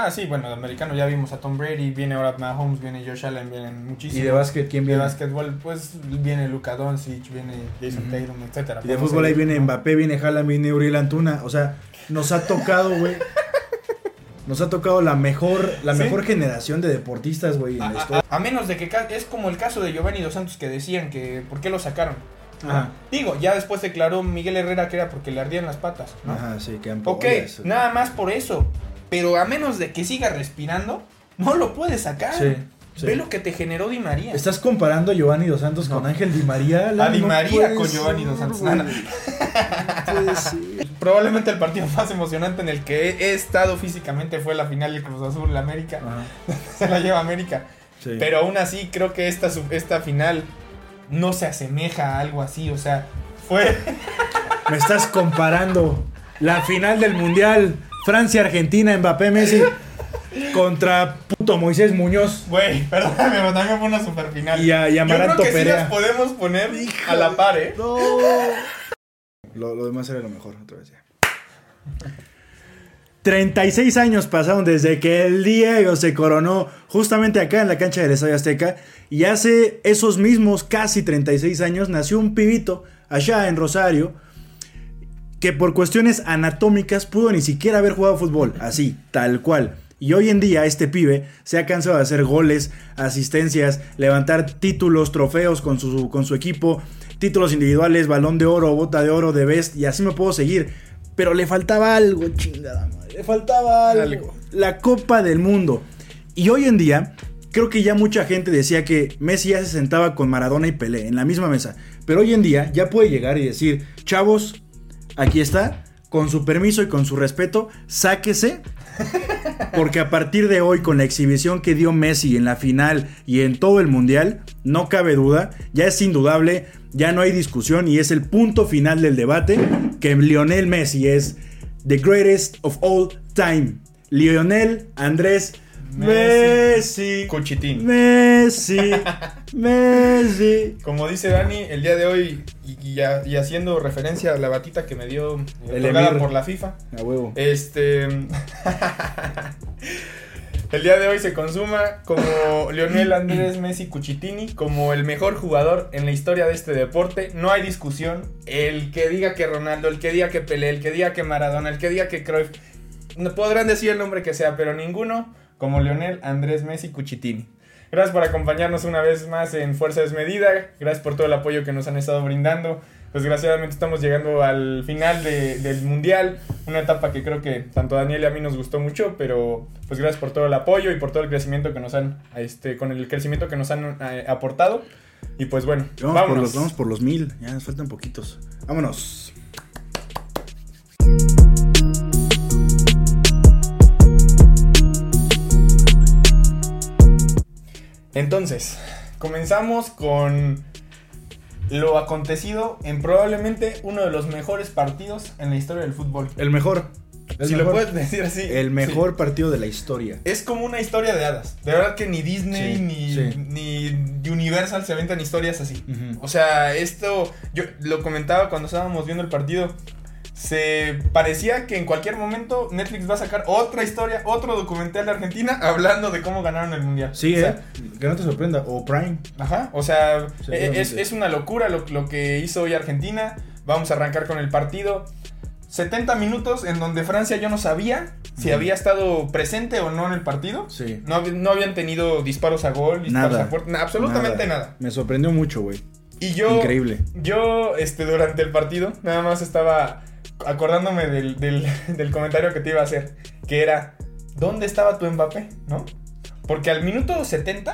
Ah, sí, bueno, de americano ya vimos a Tom Brady, viene ahora Mahomes, viene Josh Allen, vienen muchísimos. ¿Y de básquet quién De viene? básquetbol, pues viene Luka Doncic, viene Jason Ujú. Tatum, etcétera. Y de fútbol ahí viene. Mbappé, viene Haaland, viene Uriel Antuna. O sea, nos ha tocado, güey. Nos ha tocado la mejor, la Sí. mejor generación de deportistas, güey, en A, la historia. a menos de que es como el caso de Giovanni Dos Santos que decían que por qué lo sacaron. Digo, ya después declaró Miguel Herrera que era porque le ardían las patas, ¿no? Ajá, sí, quedan Ok, nada más por eso. Pero a menos de que siga respirando, no lo puedes sacar. Sí, sí. Ve lo que te generó Di María. ¿Estás comparando a Giovanni Dos Santos con. Ángel Di María? A Di No María con ser, Giovanni Dos Santos. No. Probablemente el partido más emocionante en el que he estado físicamente fue la final del Cruz Azul América. Ajá, Se la lleva América. sí. Pero aún así creo que esta, esta final no se asemeja a algo así. O sea, fue... Me estás comparando la final del Mundial Francia-Argentina, Mbappé Messi contra puto Moisés Muñoz. Güey, perdóname, pero también fue una super final. Y a- y a Yo creo sí las podemos poner a la par, ¿eh? No. Lo, lo demás era lo mejor, otra vez ya. 36 años pasaron desde que el Diego se coronó justamente acá en la cancha del Estadio Azteca. Y hace esos mismos casi 36 años nació un pibito allá en Rosario que por cuestiones anatómicas pudo ni siquiera haber jugado fútbol, así, tal cual. Y hoy en día este pibe se ha cansado de hacer goles, asistencias, levantar títulos, trofeos con su, con su equipo, títulos individuales, balón de oro, bota de oro, de best, y así me puedo seguir. Pero le faltaba algo, chingada madre. Le faltaba algo. Algo. La Copa del Mundo. Y hoy en día, creo que ya mucha gente decía que Messi ya se sentaba con Maradona y Pelé en la misma mesa. Pero hoy en día ya puede llegar y decir, chavos, aquí está, con su permiso y con su respeto, sáquese. Porque a partir de hoy, con la exhibición que dio Messi en la final y en todo el mundial, no cabe duda, ya es indudable, ya no hay discusión y es el punto final del debate que Lionel Messi es the greatest of all time. Lionel Andrés Messi. Cuchitín. Messi. Messi. Como dice Dani, el día de hoy, y, y a- y haciendo referencia a la batita que me dio El por la FIFA, A huevo. este... el día de hoy se consuma como Lionel Andrés Messi Cuchitini, como el mejor jugador en la historia de este deporte. No hay discusión. El que diga que Ronaldo, el que diga que Pelé, el que diga que Maradona, el que diga que Cruyff, no podrán decir el nombre que sea, pero ninguno como Lionel Andrés Messi Cuchitini. Gracias por acompañarnos una vez más en Fuerza Desmedida. Gracias por todo el apoyo que nos han estado brindando. Desgraciadamente estamos llegando al final de- del Mundial. Una etapa que creo que tanto a Daniel y a mí nos gustó mucho. Pero pues gracias por todo el apoyo y por todo el crecimiento que nos han, este, con el crecimiento que nos han eh, aportado. Y pues bueno, Vamos por, vámonos. los, vamos por los mil. Ya nos faltan poquitos. Vámonos. Entonces, comenzamos con lo acontecido en probablemente uno de los mejores partidos en la historia del fútbol. El mejor. El si mejor, lo puedes decir así. el mejor sí. partido de la historia. Es como una historia de hadas. De verdad que ni Disney Sí, ni, sí. ni Universal se aventan historias así. O sea, esto, yo lo comentaba cuando estábamos viendo el partido. Se parecía que en cualquier momento Netflix va a sacar otra historia, otro documental de Argentina hablando de cómo ganaron el mundial. Sí, O sea, eh. Que no te sorprenda. O Prime. Ajá, o sea, Seguramente. es, es una locura lo, lo que hizo hoy Argentina. Vamos a arrancar con el partido. 70 minutos en donde Francia yo no sabía si había estado presente o no en el partido. Sí. No, no habían tenido disparos a gol, disparos Nada. a puerta, na- absolutamente nada. Me sorprendió mucho, güey. Y yo, Increíble. yo, este, durante el partido, nada más estaba acordándome del, del, del comentario que te iba a hacer, que era, ¿dónde estaba tu Mbappé? ¿No? Porque al minuto 70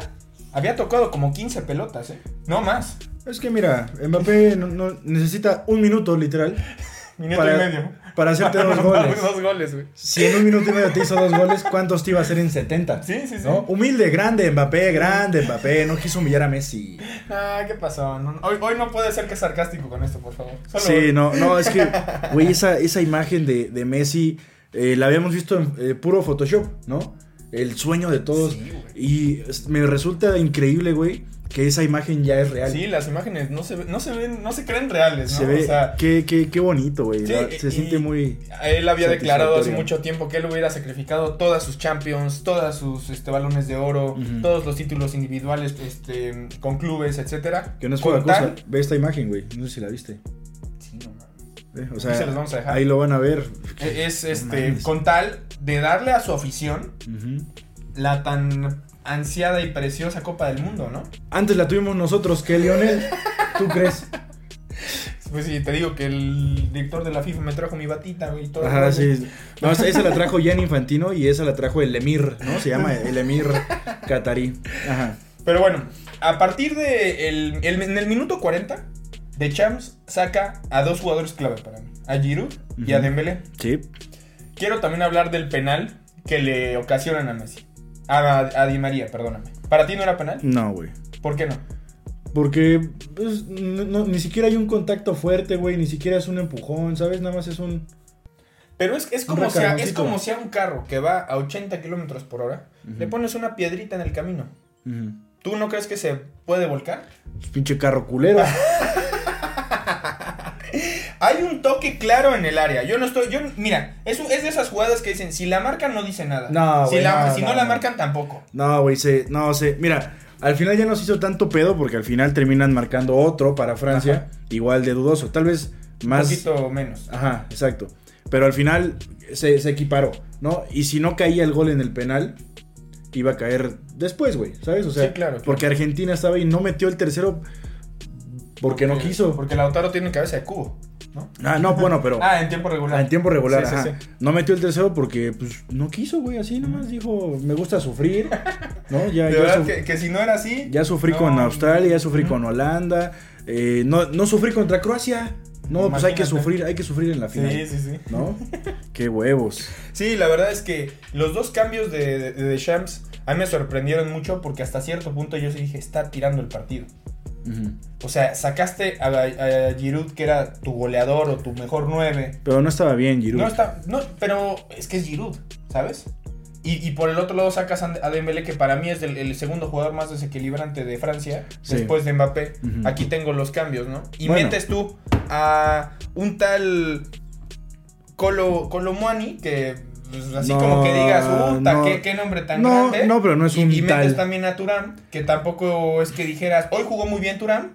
había tocado como 15 pelotas, ¿eh? No más. Es que mira, Mbappé no, no- necesita un minuto, literal, Minuto Para- y medio. Para hacerte dos goles. dos goles, güey. Si en un minuto y medio te hizo dos goles, ¿cuántos te iba a hacer en 70? Sí, sí, sí. ¿No? Humilde, grande, Mbappé, grande, Mbappé. No quiso humillar a Messi. Ah, ¿qué pasó? No, hoy, hoy no puede ser que sarcástico con esto, por favor. Solo- Sí, no, no, es que, güey, esa, esa imagen de, de Messi eh, la habíamos visto en eh, puro Photoshop, ¿no? El sueño de todos. Sí, y me resulta increíble, güey, que esa imagen ya es real. Sí, las imágenes no se, no se ven, no se creen reales, ¿no? Se ve, O sea, qué, qué, qué bonito, güey. Sí, se siente muy... él había declarado hace mucho tiempo que él hubiera sacrificado todas sus champions, todas sus este, balones de oro, todos los títulos individuales este, con clubes, etcétera. Que no es poca cosa. Ve esta imagen, güey. No sé si la viste. Sí, no mames. Ve, O sea, se los vamos a dejar. ahí lo van a ver. Es No este, mames. con tal de darle a su afición la tan ansiada y preciosa Copa del Mundo, ¿no? Antes la tuvimos nosotros que Lionel. ¿Tú crees? Pues sí, te digo que el director de la FIFA me trajo mi batita, güey, y todo. Ajá, sí. No, esa, esa la trajo Jan Infantino y esa la trajo el Emir, ¿no? Se llama el Emir Qatarí. Ajá. Pero bueno, a partir de el, el- en el minuto 40, De Champs saca a dos jugadores clave para mí, a Giroud y a. Dembélé. Sí. Quiero también hablar del penal que le ocasionan a Messi. A, a Di María, perdóname. ¿Para ti no era penal? No, güey. ¿Por qué no? Porque pues, no- no- ni siquiera hay un contacto fuerte, güey. Ni siquiera es un empujón, ¿sabes? Nada más es un. Pero es, es, como si a, es como si a un carro que va a 80 kilómetros por hora le pones una piedrita en el camino. ¿Tú no crees que se puede volcar? Pinche carro culero. Hay un toque claro en el área. Yo no estoy. Yo, mira, es, un- es de esas jugadas que dicen: si la marcan, no dice nada. No, si la- no, si no, no, la marcan, tampoco. No, güey, se, no, se, mira, al final ya nos hizo tanto pedo porque al final terminan marcando otro para Francia, igual de dudoso, tal vez Un más... poquito menos. Ajá, exacto. Pero al final se, se equiparó, ¿no? Y si no caía el gol en el penal, iba a caer después, güey, ¿sabes? O sea, Sí, claro, claro. porque Argentina estaba y no metió el tercero porque no quiso. Porque Lautaro tiene cabeza de cubo, ¿no? Ah, no, bueno, pero... Ah, en tiempo regular. Ah, en tiempo regular, Sí, ajá. sí. No metió el tercero porque, pues, no quiso, güey, así nomás dijo, me gusta sufrir, ¿no? Ya, De ya verdad que, que si no era así. Ya sufrí no, con Australia, ya sufrí con Holanda. eh, no, no sufrí contra Croacia. No, pues hay que sufrir, hay que sufrir en la final. Sí, sí, sí. ¿No? Qué huevos. Sí, la verdad es que los dos cambios de, de, de Deschamps a mí me sorprendieron mucho porque hasta cierto punto yo sí dije, está tirando el partido. O sea, sacaste a, a Giroud que era tu goleador o tu mejor 9. Pero no estaba bien, Giroud. No está, no, pero es que es Giroud, ¿sabes? Y, y por el otro lado sacas a Dembélé que para mí es el, el segundo jugador más desequilibrante de Francia Sí. después de Mbappé. Aquí tengo los cambios, ¿no? Y Bueno. metes tú a un tal Colo Colomuani que pues, así No, como que digas, "Uta, no. qué, qué nombre tan No, grande." no, pero no es y, un y metes tal. también a Turán, que tampoco es que dijeras, "Hoy jugó muy bien Turán."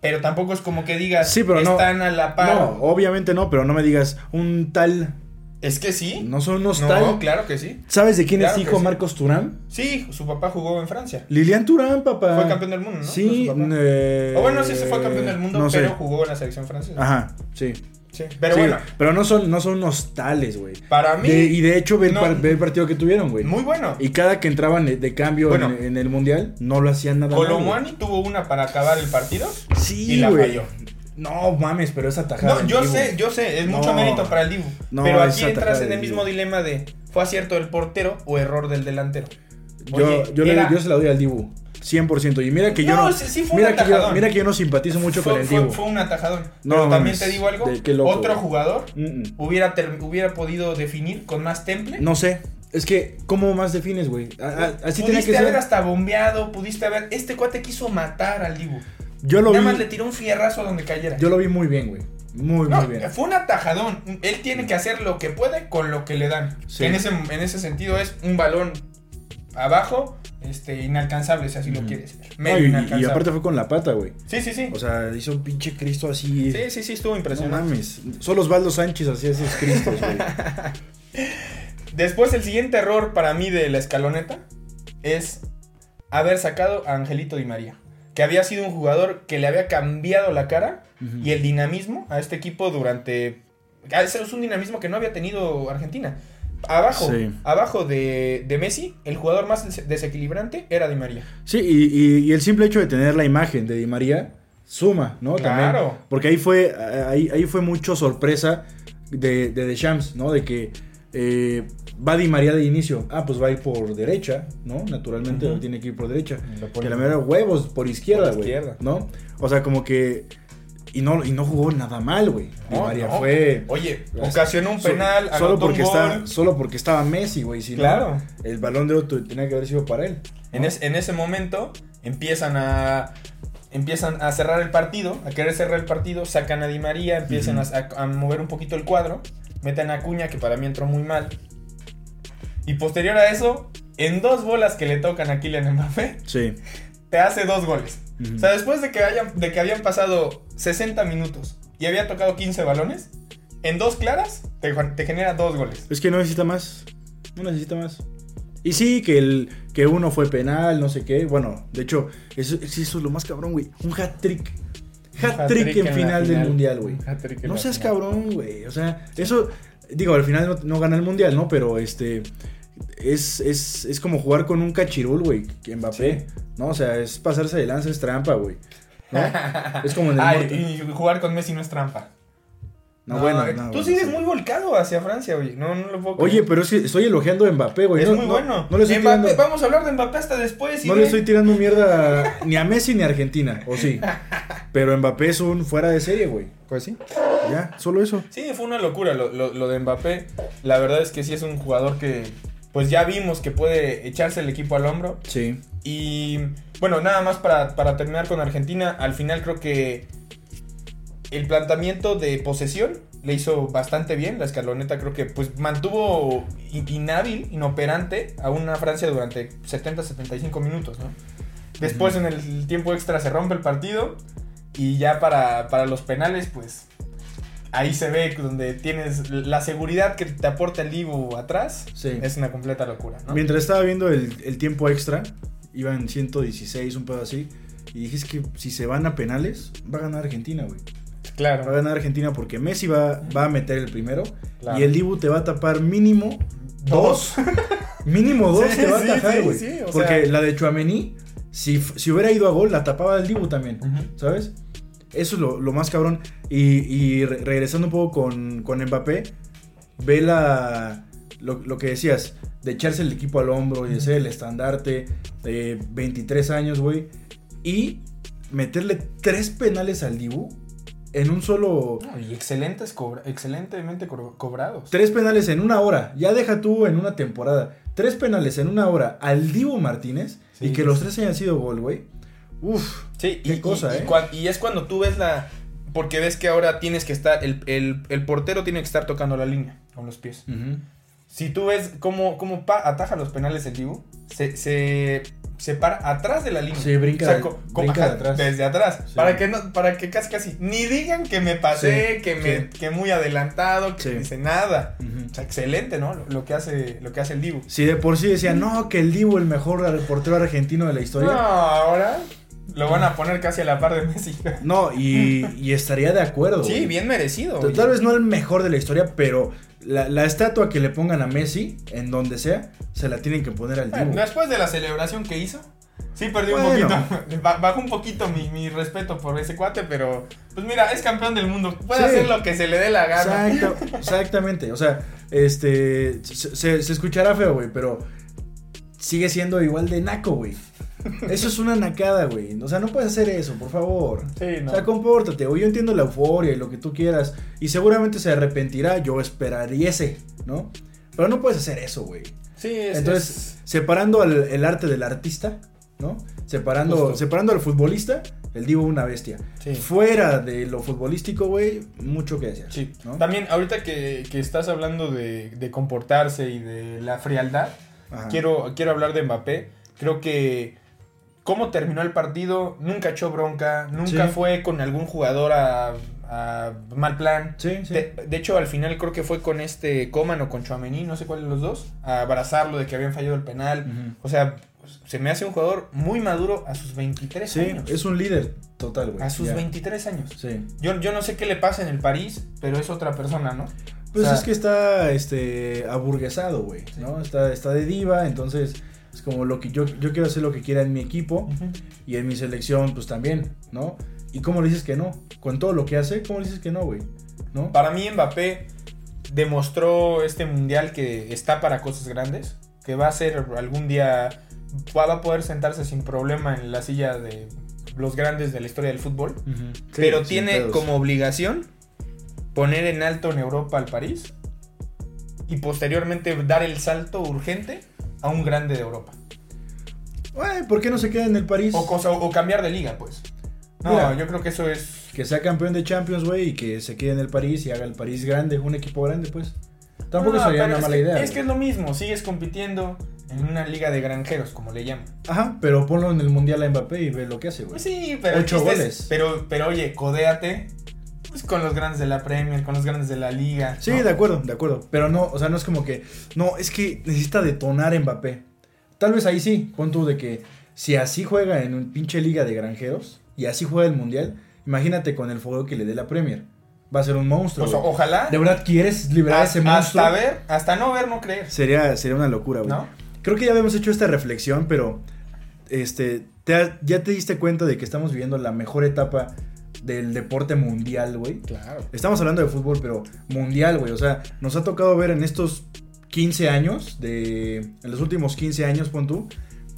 Pero tampoco es como que digas, Sí, pero no. están a la par. No, obviamente no, pero no me digas un tal. Es que sí. No son unos No, tal. claro que sí. ¿Sabes de quién Claro es hijo sí. Marcos Turán? Sí, su papá jugó en Francia. Lilian Turán, papá. Fue campeón del mundo, ¿no? Sí. Su papá. eh, O bueno, sí se fue campeón del mundo, no sé. pero jugó en la selección francesa. Ajá, sí. Sí. Pero Sí, bueno, Pero no son, no son unos tales, güey. para mí, De- y de hecho, ve, el no. par- ve el partido que tuvieron, güey. muy bueno. Y cada que entraban de- cambio Bueno. en, en el mundial, no lo hacían nada mal, Colomwani tuvo una para acabar el partido. Sí, y la güey. falló. No mames, pero esa tajada. No, en yo sé, yo sé, es mucho No. mérito para el Dibu. No, pero aquí entras en el mismo Dibu. dilema de ¿fue acierto del portero o error del delantero? Yo, Oye, yo, le- era- yo se la doy al Dibu. 100%. Y mira que yo No, sí- sí fue mira, un que yo, mira que yo no simpatizo mucho fue, con el Dibu. fue un atajadón. No, pero también te digo algo, loco, otro jugador Mm, mm. hubiera, ter- hubiera podido definir con más temple. No sé. Es que, ¿cómo más defines, güey? Así pudiste que haber ser. hasta bombeado, pudiste haber... Este cuate quiso matar al Dibu. Yo lo Nada vi. más le tiró un fierrazo donde cayera. Yo lo vi muy bien, güey. Muy, No, muy bien. fue un atajadón. Él tiene que hacer lo que puede con lo que le dan. Sí. En, ese, en ese sentido es un balón abajo, este, inalcanzable, si así lo quieres ver. No, y- aparte fue con la pata, güey. Sí, sí, sí. O sea, hizo un pinche Cristo así. sí, sí, sí, estuvo no impresionante. mames. Solo Osvaldo Sánchez hacía esos Cristos, güey. Después, el siguiente error para mí de la escaloneta es haber sacado a Angelito Di María. Que había sido un jugador que le había cambiado la cara Ujú. y el dinamismo a este equipo durante. ah, Es un dinamismo que no había tenido Argentina. Abajo, Sí. abajo de, de Messi, el jugador más des- desequilibrante era Di María. Sí, y, y- y el simple hecho de tener la imagen de Di María suma, ¿no? También. Claro. Porque ahí fue, ahí, ahí fue mucho sorpresa de, de Deschamps, ¿no? De que eh, va Di María de inicio. Ah, pues va a ir por derecha, ¿no? Naturalmente tiene que ir por derecha. Que la mera huevos por izquierda, Por güey. izquierda. ¿No? O sea, como que. Y no, y no jugó nada mal, güey. Di No, María no. fue. Oye, ocasionó un So- penal, solo porque un está, solo porque estaba Messi, güey. Si no, Claro. el balón de oro tenía que haber sido para él. En, en ese momento empiezan a empiezan a cerrar el partido, a querer cerrar el partido, sacan a Di María, empiezan a mover un poquito el cuadro, meten a Cuña, que para mí entró muy mal. Y posterior a eso, en dos bolas que le tocan a Kylian Mbappé, Sí. Te hace dos goles. O sea, después de que, hayan, de que habían pasado 60 minutos y había tocado 15 balones, en dos claras te, te genera dos goles. Es que no necesita más. No necesita más. Y sí, que, el, que uno fue penal, no sé qué. Bueno, de hecho, eso, eso es lo más cabrón, güey. Un hat-trick. Hat-trick en la final del mundial, güey. En No seas final. cabrón, güey. O sea, eso, digo, al final no, no gana el mundial, ¿no? Pero este. Es, es, es como jugar con un cachirul, güey. Que Mbappé. ¿No? O sea, es pasarse de lanza, es trampa, güey. ¿No? Es como en el Ay, y jugar con Messi no es trampa. No, bueno, eh, no, tú bueno, sigues sí. muy volcado hacia Francia, oye. No, no lo puedo Oye, creer. pero es que estoy elogiando a Mbappé, güey. es No- muy no- bueno. No le estoy Mbappé, tirando. Vamos a hablar de Mbappé hasta después. y No le estoy tirando mierda ni a Messi ni a Argentina, o sí. Pero Mbappé es un fuera de serie, güey. Pues sí. Ya, solo eso. Sí, fue una locura lo, lo- lo de Mbappé. La verdad es que sí es un jugador que, pues ya vimos que puede echarse el equipo al hombro. Sí. Y bueno, nada más para, para terminar con Argentina, al final creo que el planteamiento de posesión le hizo bastante bien. La escaloneta creo que pues mantuvo in- inhábil, inoperante a una Francia durante 70-75 minutos, ¿no? Después en el tiempo extra se rompe el partido y ya para, para los penales pues ahí se ve donde tienes la seguridad que te aporta el Divo atrás. Sí. Es una completa locura, ¿no? Mientras estaba viendo el, el tiempo extra, iban 116, un pedo así. Y dije, es que si se van a penales, va a ganar Argentina, güey. Va a Claro. ganar Argentina porque Messi va, va a meter el primero. Claro. Y el Dibu te va a tapar mínimo Dos. dos. mínimo dos Sí, te va a sí, atajar, sí, güey. sí, o porque sea- la de Chuamení, si, si hubiera ido a gol, la tapaba el Dibu también. Ujú. ¿Sabes? Eso es lo, lo más cabrón. Y, y re- regresando un poco con, con Mbappé, ve la, lo, lo que decías, de echarse el equipo al hombro y de ser el estandarte, de 23 años, güey. Y meterle tres penales al Dibu en un solo... No, y excelentes cobra- excelentemente co- cobrados. Tres penales en una hora. Ya deja tú en una temporada. Tres penales en una hora al Dibu Martínez Sí, y que los tres hayan sido gol, güey. Uf. Sí, Qué y, cosa, y- y ¿eh? cuan- y es cuando tú ves la. Porque ves que ahora tienes que estar. El, el- el portero tiene que estar tocando la línea con los pies. Si tú ves cómo, cómo pa- ataja los penales el Dibu, se, se, se para atrás de la línea. Sí, brinca- co- co- brinca ajá, de atrás. Desde atrás. Sí. Para, que no, para que casi casi ni digan que me pasé, Sí, que, me, sí. que muy adelantado, que Sí. dice nada. O sea, excelente, ¿no? Lo, lo que hace, lo que hace el Dibu. Si de por sí decían, no, que el Dibu el mejor portero argentino de la No, historia. ahora lo van a poner casi a la par de Messi. No, y, y estaría de acuerdo. Sí, güey. bien merecido. Tal, tal vez no el mejor de la historia, pero la, la estatua que le pongan a Messi, en donde sea, se la tienen que poner al Bueno, Dibu. después de la celebración que hizo, sí perdí Bueno. un poquito. ba- Bajó un poquito mi, mi respeto por ese cuate, pero pues mira, es campeón del mundo. Puede Sí. hacer lo que se le dé la gana. Exacto, exactamente. O sea, este. Se, se- se escuchará feo, güey, pero sigue siendo igual de naco, güey. Eso es una nacada, güey. O sea, no puedes hacer eso, por favor. Sí, no. O sea, compórtate, güey. Yo entiendo la euforia y lo que tú quieras. Y seguramente se arrepentirá. Yo esperaríese, ¿no? Pero no puedes hacer eso, güey. Sí, es, Entonces, separando al- el arte del artista, ¿no? Separando, Justo. separando al futbolista, el Divo una bestia. Sí. Fuera de lo futbolístico, güey, mucho que decir. Sí. ¿no? También, ahorita que, que estás hablando de, de comportarse y de la frialdad, Ajá. quiero, quiero hablar de Mbappé. Creo que cómo terminó el partido, nunca echó bronca, nunca Sí. fue con algún jugador a, a mal plan. Sí, sí. De, de hecho, al final creo que fue con este Coman o con Chouameni, no sé cuál de los dos, a abrazarlo de que habían fallado el penal. O sea, se me hace un jugador muy maduro a sus 23 Sí, años. es un líder total, güey. a sus ya. 23 años. Sí. Yo, yo no sé qué le pasa en el París, pero es otra persona, ¿no? Pues O sea, es que está este aburguesado, güey, ¿no? Está, está de diva, entonces es como lo que yo, yo quiero hacer lo que quiera en mi equipo Ujú. y en mi selección, pues también, ¿no? ¿Y cómo le dices que no? Con todo lo que hace, ¿cómo le dices que no, güey? ¿No? Para mí Mbappé demostró este mundial que está para cosas grandes, que va a ser algún día, va a poder sentarse sin problema en la silla de los grandes de la historia del fútbol. Sí, pero tiene pedos. como obligación poner en alto en Europa al París y posteriormente dar el salto urgente a un grande de Europa. ¿por qué no se queda en el París? O, cosa, o cambiar de liga, pues. No, Mira. yo creo que eso es. Que sea campeón de Champions, güey, y que se quede en el París y haga el París grande, un equipo grande, pues. Tampoco No, sería una mala que- idea. Es güey. que es lo mismo, sigues compitiendo en una liga de granjeros, como le llaman. Ajá, pero ponlo en el Mundial a Mbappé y ve lo que hace, güey. Pues sí, pero Ocho es- goles. pero, pero oye, codéate pues, con los grandes de la Premier, con los grandes de la liga. Sí, ¿no? de acuerdo, de acuerdo. Pero no, o sea, no es como que. No, es que necesita detonar Mbappé. Tal vez ahí sí, pon tú de que si así juega en un pinche liga de granjeros y así juega el mundial, imagínate con el fuego que le dé la Premier. Va a ser un monstruo. Ojalá. ¿De verdad quieres liberar a ese monstruo? hasta ver, hasta no ver, no creer. Sería, sería una locura, güey. ¿No? Creo que ya habíamos hecho esta reflexión, pero este, te ya te diste cuenta de que estamos viviendo la mejor etapa del deporte mundial, güey. Claro. Estamos hablando de fútbol, pero mundial, güey. O sea, nos ha tocado ver en estos 15 años, de, en los últimos 15 años, pon tú,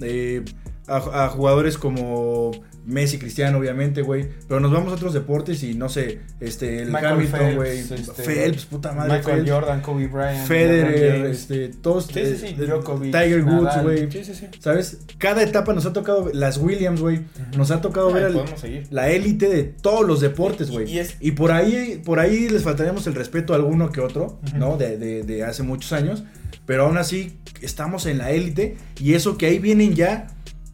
eh, a, a jugadores como Messi, Cristiano, obviamente, güey. Pero nos vamos a otros deportes y no sé, este, el Michael Hamilton, güey. este, Phelps, puta madre. Michael Phelps. Jordan, Kobe Bryant, Federer, este, todos. Sí, sí, sí. eh, Djokovic, Tiger Woods, güey. Sí, sí, sí. ¿Sabes? Cada etapa nos ha tocado, las Williams, güey. Nos ha tocado ver el- la élite de todos los deportes, Y- güey. y es- Y por ahí, por ahí les faltaríamos el respeto a alguno que otro. ¿no? De, de- de hace muchos años. Pero aún así, estamos en la élite. Y eso que ahí vienen ya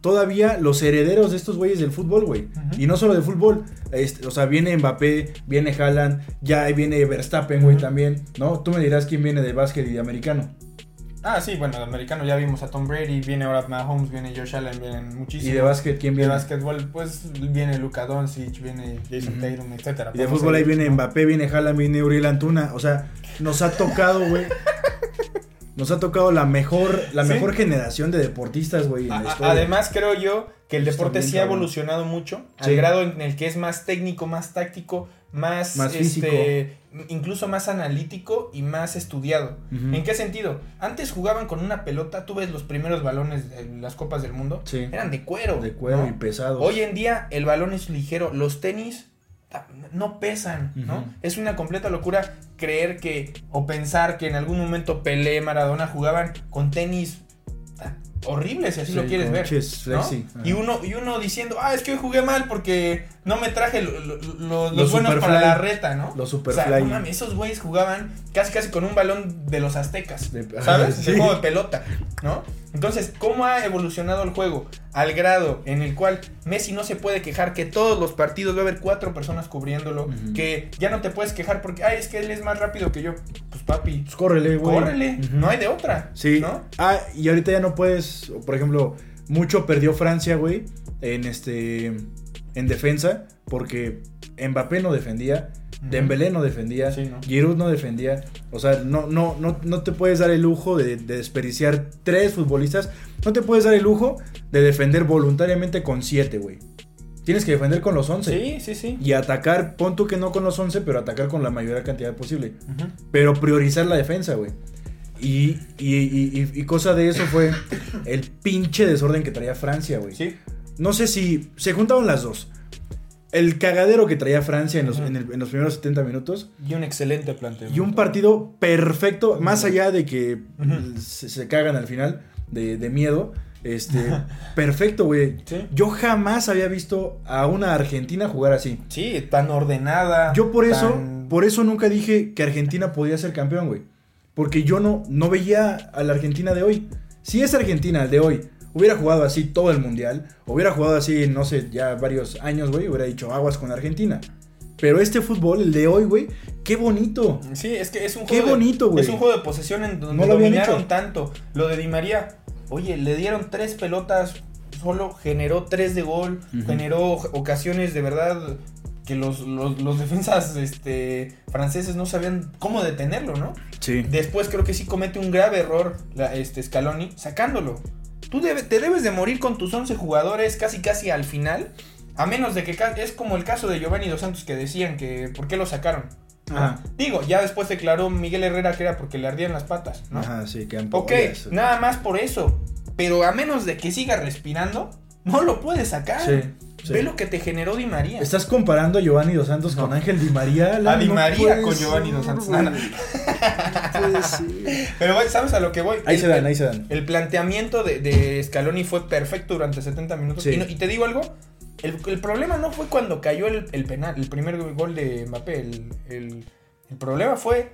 todavía los herederos de estos güeyes del fútbol, güey. Y no solo de fútbol. este, o sea, viene Mbappé, viene Haaland, ya viene Verstappen, güey, también, ¿no? Tú me dirás quién viene de básquet y de americano. Ah, sí, bueno, de americano ya vimos a Tom Brady, viene ahora Mahomes, viene Josh Allen, vienen muchísimos. Y de básquet, ¿quién De viene? básquetbol, pues viene Luka Doncic, viene Jason Ujú. Tatum, etcétera. Y de fútbol ahí viene. Mbappé, viene Haaland, viene Uriel Antuna. O sea, nos ha tocado, güey. Nos ha tocado la mejor, la Sí. mejor generación de deportistas, güey, en. Además, creo yo que el deporte sí ha evolucionado mucho, Sí. al grado en el que es más técnico, más táctico, más, Más este, incluso más analítico y más estudiado. ¿En qué sentido? Antes jugaban con una pelota, tú ves los primeros balones de las copas del mundo, Sí. eran de cuero. De cuero ¿no? y pesado. Hoy en día el balón es ligero, los tenis no pesan, ¿no? Es una completa locura creer que o pensar que en algún momento Pelé, Maradona jugaban con tenis horribles, si así Sí, lo quieres ver. Y uno y uno diciendo, "Ah, es que hoy jugué mal porque no me traje lo- lo- lo- los, buenos para la reta, ¿no?" Los O sea, Superfly. no mames, esos güeyes jugaban casi casi con un balón de los aztecas, De- ¿sabes? sí. De juego de pelota, ¿no? Entonces, ¿cómo ha evolucionado el juego? Al grado en el cual Messi no se puede quejar que todos los partidos va a haber cuatro personas cubriéndolo, que ya no te puedes quejar porque, ay, es que él es más rápido que yo. Pues papi, Pues córrele, güey. córrele, no hay de otra. Sí. ¿no? Ah, y ahorita ya no puedes, por ejemplo, mucho perdió Francia, güey, en este en defensa porque Mbappé no defendía. Dembélé no defendía, Sí, ¿no? Giroud no defendía, o sea, no no no no te puedes dar el lujo de, de desperdiciar tres futbolistas, no te puedes dar el lujo de defender voluntariamente con siete, güey. Tienes que defender con los 11 Sí, sí, sí. y atacar, pon tú que no con los 11, pero atacar con la mayor cantidad posible. Pero priorizar la defensa, güey. Y, y, y- y- y cosa de eso fue el pinche desorden que traía Francia, güey. Sí. No sé si se juntaron las dos. El cagadero que traía Francia en los, en el- en los primeros 70 minutos. Y un excelente planteamiento. Y un partido perfecto, más allá de que se, se cagan al final de, de miedo. Este, perfecto, güey. Sí. Yo jamás había visto a una Argentina jugar así. Sí, tan ordenada. Yo por eso, por eso nunca dije que Argentina podía ser campeón, güey. Porque yo no, no veía a la Argentina de hoy. Si esa Argentina de hoy hubiera jugado así todo el mundial, hubiera jugado así, no sé, ya varios años, güey, hubiera dicho aguas con Argentina. Pero este fútbol, el de hoy, güey, qué bonito. Sí, es que es un Qué juego. de- bonito, güey. Es un juego de posesión en donde No lo dominaron tanto. Lo de Di María, oye, le dieron tres pelotas solo, generó tres de gol, generó ocasiones de verdad que los, los, los defensas este, franceses no sabían cómo detenerlo, ¿no? Sí. Después creo que sí comete un grave error la, este, Scaloni sacándolo. Tú debe- te debes de morir con tus 11 jugadores casi casi al final. A menos de que es como el caso de Giovanni Dos Santos que decían que por qué lo sacaron. Digo, ya después declaró Miguel Herrera que era porque le ardían las patas, ¿no? Ajá, sí, que Ok, nada más por eso. Pero a menos de que siga respirando, no lo puedes sacar. Sí. Sí. Ve lo que te generó Di María. ¿Estás comparando a Giovanni Dos Santos No. con Ángel Di María? A Di No María con ser, Giovanni Dos Santos. No. Pero ¿sabes a lo que voy? Ahí El- se dan, el- ahí se dan. El planteamiento de, de Scaloni fue perfecto durante 70 minutos. Sí. Y, no- y te digo algo, el, el problema no fue cuando cayó el, el penal, el primer gol de Mbappé. El, el- el problema fue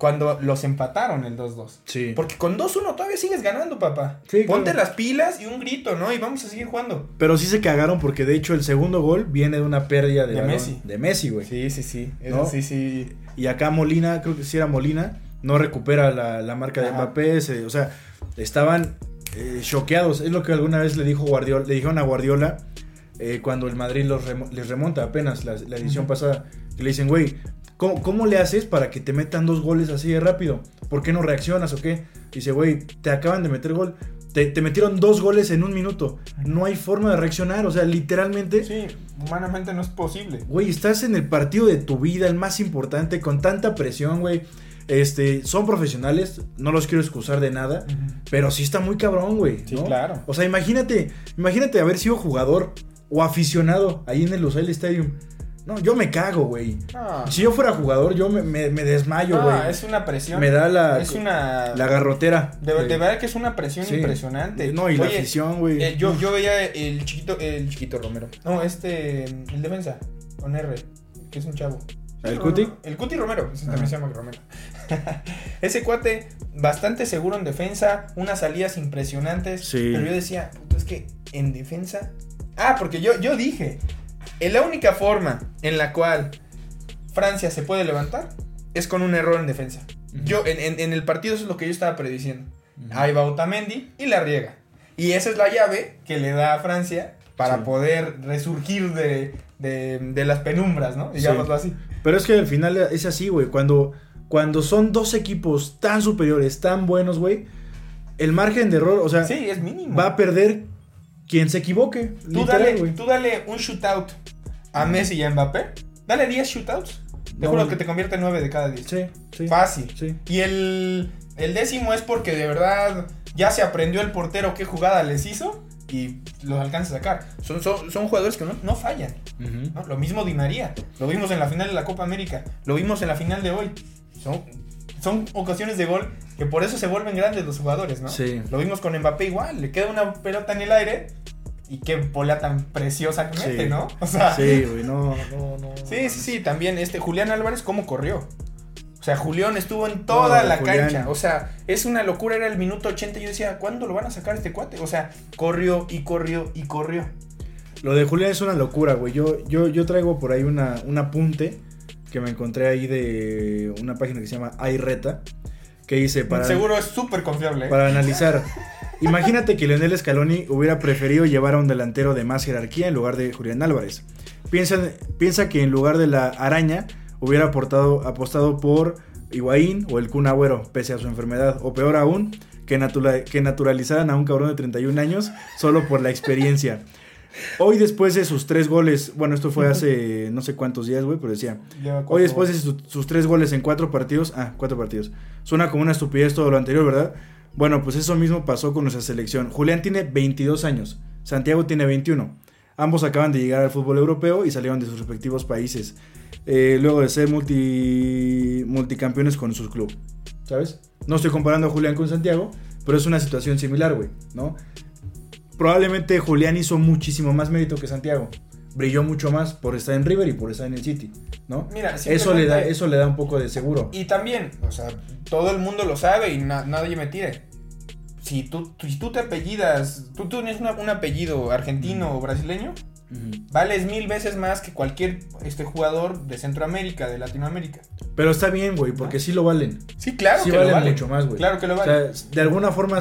cuando los empataron el 2-2. Sí. Porque con 2-1 todavía sigues ganando, papá. Sí, Ponte claro. las pilas y un grito, ¿no? Y vamos a seguir jugando. Pero sí se cagaron porque de hecho el segundo gol viene de una pérdida de, Messi. De Messi, güey. Sí, sí, sí. Eso ¿No? sí, sí. Y acá Molina, creo que sí era Molina, no recupera la, la marca de. Mbappé. se- o sea, estaban eh, choqueados. Es lo que alguna vez le dijo Guardiola, le dijeron a Guardiola eh, cuando el Madrid los remo- les remonta apenas la, la edición pasada. Que le dicen, güey, ¿cómo, ¿cómo le haces para que te metan dos goles así de rápido? ¿Por qué no reaccionas o qué? Dice, güey, te acaban de meter gol. Te, te metieron dos goles en un minuto. No hay forma de reaccionar. O sea, literalmente Sí, humanamente no es posible. Güey, estás en el partido de tu vida, el más importante, con tanta presión, güey. Este, son profesionales, no los quiero excusar de nada, pero sí está muy cabrón, güey. Sí, ¿no? claro. O sea, imagínate, imagínate haber sido jugador o aficionado ahí en el Lusail Stadium. No, yo me cago, güey. No. Si yo fuera jugador, yo me, me- me desmayo, No, güey. es una presión. Me da la, Es una. la garrotera. De, de verdad que es una presión Sí. impresionante. No, y la afición, güey. eh, yo, yo veía el chiquito, el chiquito Romero. No, este, el defensa, con R, que es un chavo. ¿El Cuti? El Cuti Romero, ese también se llama Romero. ese cuate, bastante seguro en defensa, unas salidas impresionantes. Sí. Pero yo decía, puto, es que en defensa. Ah, porque yo, yo dije, eh, la única forma en la cual Francia se puede levantar es con un error en defensa. Yo, en, en- en el partido, eso es lo que yo estaba prediciendo. Ahí va Otamendi y la riega. Y esa es la llave que le da a Francia para Sí. poder resurgir de, de- de las penumbras, ¿no? Digámoslo así. Pero es que al final es así, güey. Cuando, cuando son dos equipos tan superiores, tan buenos, güey, el margen de error, o sea, Sí, es mínimo. va a perder quien se equivoque. tú, literal, dale, tú dale un shootout a Messi y a Mbappé. Dale 10 shootouts. Te No. juro que te convierte en 9 de cada 10. Sí, sí. Fácil. Sí. Y el, el décimo es porque de verdad ya se aprendió el portero qué jugada les hizo y los alcanza a sacar. Son, son, son jugadores que no, no fallan. Lo mismo Di María. Lo vimos en la final de la Copa América. Lo vimos en la final de hoy. Son, son ocasiones de gol que por eso se vuelven grandes los jugadores, ¿no? Sí. Lo vimos con Mbappé igual. Le queda una pelota en el aire y qué bola tan preciosa que mete, Sí. ¿no? O sea, Sí, güey, no, no, no. Sí, sí, sí, también este Julián Álvarez, ¿cómo corrió? O sea, Julián estuvo en toda No, la Julián. cancha. O sea, es una locura, era el minuto 80. Yo decía, ¿cuándo lo van a sacar este cuate? O sea, corrió y corrió y corrió. Lo de Julián es una locura, güey. Yo, yo, yo traigo por ahí una, un apunte que me encontré ahí de una página que se llama iReta. Que dice para, Seguro es súper confiable. ¿eh? para analizar. Imagínate que Leonel Scaloni hubiera preferido llevar a un delantero de más jerarquía en lugar de Julián Álvarez. Piensa, piensa que en lugar de la araña hubiera aportado, apostado por Higuaín o el Kun Agüero, pese a su enfermedad. O peor aún, que, natura- que naturalizaran a un cabrón de 31 años solo por la experiencia. Hoy después de sus tres goles, bueno, esto fue hace no sé cuántos días, güey, pero decía, Hoy después de su- sus tres goles en cuatro partidos, ah, cuatro partidos. Suena como una estupidez todo lo anterior, ¿verdad? Bueno, pues eso mismo pasó con nuestra selección. Julián tiene 22 años, Santiago tiene 21. Ambos acaban de llegar al fútbol europeo y salieron de sus respectivos países. eh, luego de ser multi, multicampeones con sus clubes. ¿Sabes? No estoy comparando a Julián con Santiago, pero es una situación similar, güey, ¿no? Probablemente Julián hizo muchísimo más mérito que Santiago. Brilló mucho más por estar en River y por estar en el City, ¿no? Mira, Eso le, da, eso le da un poco de seguro. Y también, o sea, todo el mundo lo sabe y na- nadie me tire. Si tú, si tú te apellidas, tú, tienes una- un apellido argentino o brasileño, Ujú. vales mil veces más que cualquier este jugador de Centroamérica, de Latinoamérica. Pero está bien, güey, porque sí lo valen. Sí, claro sí que valen lo vale. mucho más, güey. Claro que lo O vale. sea, de alguna forma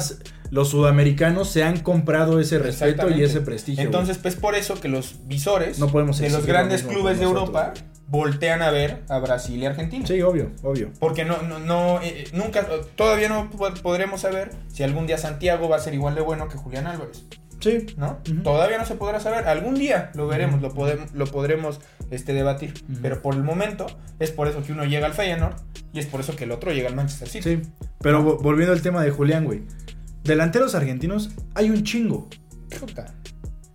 los sudamericanos se han comprado ese respeto y ese prestigio. Entonces, pues por eso que los visores No podemos de los lo grandes clubes de Europa voltean a ver a Brasil y Argentina. Sí, obvio, obvio. Porque no, no, no, eh, eh, nunca, todavía no po- podremos saber si algún día Santiago va a ser igual de bueno que Julián Álvarez, Sí. ¿no? Todavía no se podrá saber, algún día lo veremos, lo, podemos, lo podremos este, debatir, pero por el momento es por eso que uno llega al Feyenoord y es por eso que el otro llega al Manchester City. Sí. Pero vo- volviendo al tema de Julián, güey. Delanteros argentinos hay un chingo. Puta.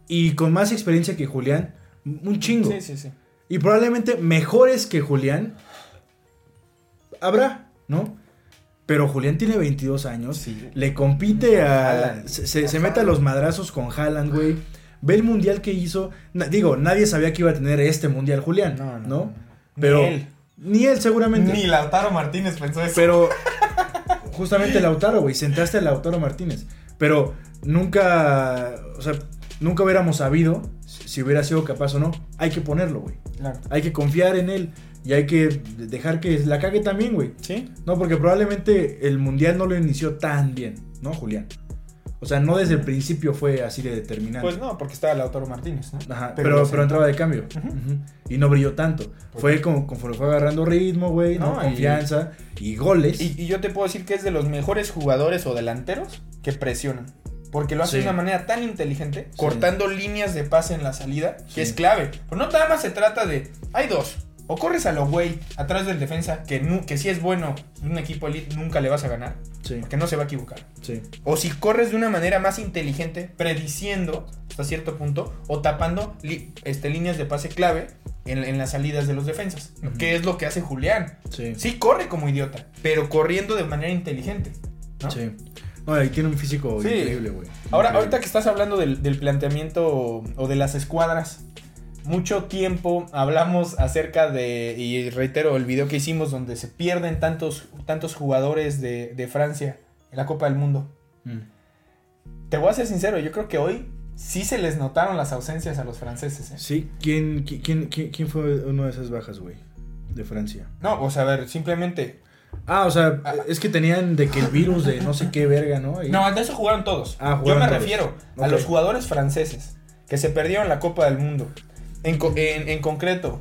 y con más experiencia que Julián, un chingo. Sí, sí, sí. Y probablemente mejores que Julián habrá, ¿no? Pero Julián tiene 22 años, Sí. le compite a... Se, se- A se mete a los madrazos con Haaland, güey. Ve el mundial que hizo. Na- digo, nadie sabía que iba a tener este mundial Julián, no, no. Pero... Ni él. Ni él seguramente. Ni Lautaro Martínez pensó eso. Pero justamente Lautaro, güey, sentaste a Lautaro Martínez. Pero nunca, o sea, nunca hubiéramos sabido si si hubiera sido capaz o no. Hay que ponerlo, güey. Claro. Hay que confiar en él y hay que dejar que la cague también, güey. Sí. No, porque probablemente el mundial no lo inició tan bien, ¿no, Julián? O sea, no desde el principio fue así de determinante. Pues no, porque estaba Lautaro Martínez, ¿no? Ajá, Pero pero, entraba de cambio. Y no brilló tanto. Pues fue como conforme fue agarrando ritmo, güey, ¿no? No, y- Confianza y, goles. Y, y yo te puedo decir que es de los mejores jugadores o delanteros que presionan. Porque lo hace Sí. de una manera tan inteligente, Sí. cortando líneas de pase en la salida, que Sí. es clave. Pero no nada más se trata de. Hay dos. O corres a lo güey atrás del defensa, que, nu- que si es bueno, un equipo elite nunca le vas a ganar, Sí, porque no se va a equivocar. sí. O si corres de una manera más inteligente, prediciendo hasta cierto punto, o tapando este, líneas de pase clave en, en las salidas de los defensas. Ujú. Que es lo que hace Julián. Sí. Sí, corre como idiota, pero corriendo de manera inteligente. ¿no? Sí. No, y tiene un físico Sí. increíble, güey. Ahora, Increíble. ahorita que estás hablando del, del planteamiento o, o de las escuadras, mucho tiempo hablamos acerca de, y reitero, el video que hicimos donde se pierden tantos, tantos jugadores de, de Francia en la Copa del Mundo. Mm. Te voy a ser sincero, yo creo que hoy sí se les notaron las ausencias a los franceses. ¿eh? Sí, ¿quién, qui- quién, quién, quién fue una de esas bajas, güey? De Francia. No, o sea, a ver, simplemente... Ah, o sea, Ah. es que tenían de que el virus de no sé qué verga, ¿no? No, de eso jugaron todos. Ah, Yo me todos. refiero a los jugadores franceses que se perdieron la Copa del Mundo. En, co- en- en concreto,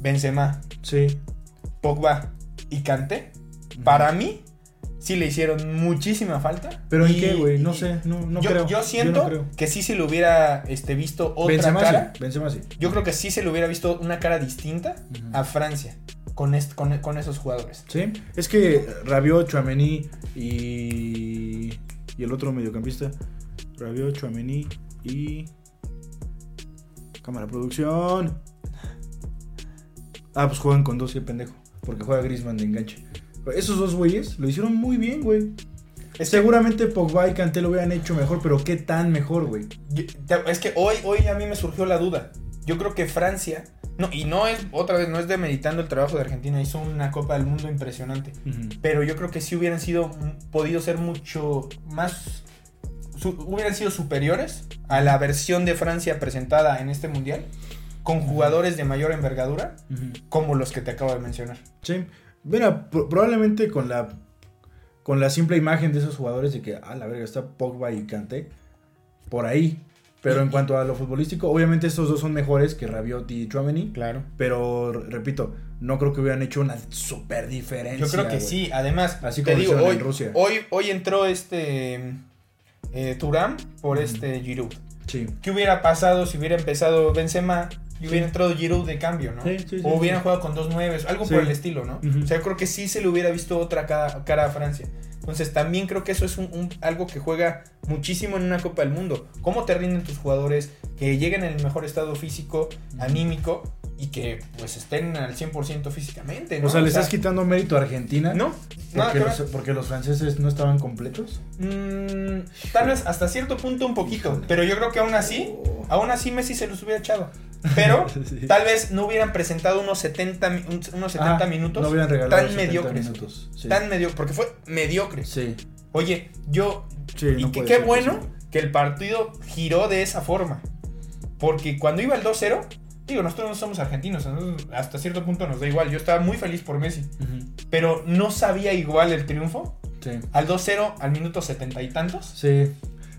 Benzema, Sí. Pogba y Kanté, para mí, sí le hicieron muchísima falta. ¿Pero en Y- qué, güey? No y- sé, no, no yo, creo. yo siento no creo. que sí se le hubiera este, visto otra Benzema cara. sí, Benzema sí. Yo creo que sí se le hubiera visto una cara distinta Ujú. a Francia con, est- con, con esos jugadores. Sí, es que Rabiot, Chouameni y... Y el otro mediocampista. Rabiot, Chouameni y... Cámara producción. Ah, pues juegan con dos, qué pendejo. Porque juega Griezmann de enganche. Esos dos güeyes lo hicieron muy bien, güey. Es que- Seguramente Pogba y Kanté lo hubieran hecho mejor, pero qué tan mejor, güey. Es que hoy, hoy a mí me surgió la duda. Yo creo que Francia, no, y no es, otra vez, no es demeritando el trabajo de Argentina, hizo una Copa del Mundo impresionante. Pero yo creo que sí hubieran sido, podido ser mucho más, su- hubieran sido superiores a la versión de Francia presentada en este mundial, con jugadores de mayor envergadura, como los que te acabo de mencionar. Sí. Mira, pro- probablemente con la con la simple imagen de esos jugadores de que, ah, la verga, está Pogba y Kanté, por ahí. Pero en cuanto a lo futbolístico, obviamente estos dos son mejores que Rabiot y Chouameni. Claro. Pero, repito, no creo que hubieran hecho una super diferencia. Yo creo que sí, además, Así te como digo, hoy, en Rusia. hoy, hoy entró este eh, Thuram por este Giroud. Sí. ¿Qué hubiera pasado si hubiera empezado Benzema y hubiera Sí. entrado Giroud de cambio, no? Sí, sí, o hubieran jugado con dos nueves, algo por el estilo, ¿no? O sea, yo creo que sí se le hubiera visto otra cara, cara a Francia. Entonces, también creo que eso es un, un- algo que juega muchísimo en una Copa del Mundo. ¿Cómo te rinden tus jugadores? Que lleguen en el mejor estado físico, anímico y que pues estén al 100% físicamente, ¿no? O sea, ¿le estás quitando mérito a Argentina? No, Porque que los, ver. porque los franceses no estaban completos. Mm, tal vez hasta cierto punto un poquito, pero yo creo que aún así, aún así Messi se los hubiera echado. Pero Sí. tal vez no hubieran presentado unos 70, mi- un- unos 70 Ah, minutos No hubieran regalado tan 70 mediocres. minutos. Sí. Tan mediocre, porque fue mediocre. Sí. Oye, yo Sí, y no que qué bueno que el partido giró de esa forma. Porque cuando iba el 2-0, digo, nosotros no somos argentinos, hasta cierto punto nos da igual. Yo estaba muy feliz por Messi, pero no sabía igual el triunfo Sí. al 2-0 al minuto 70 y tantos. Sí.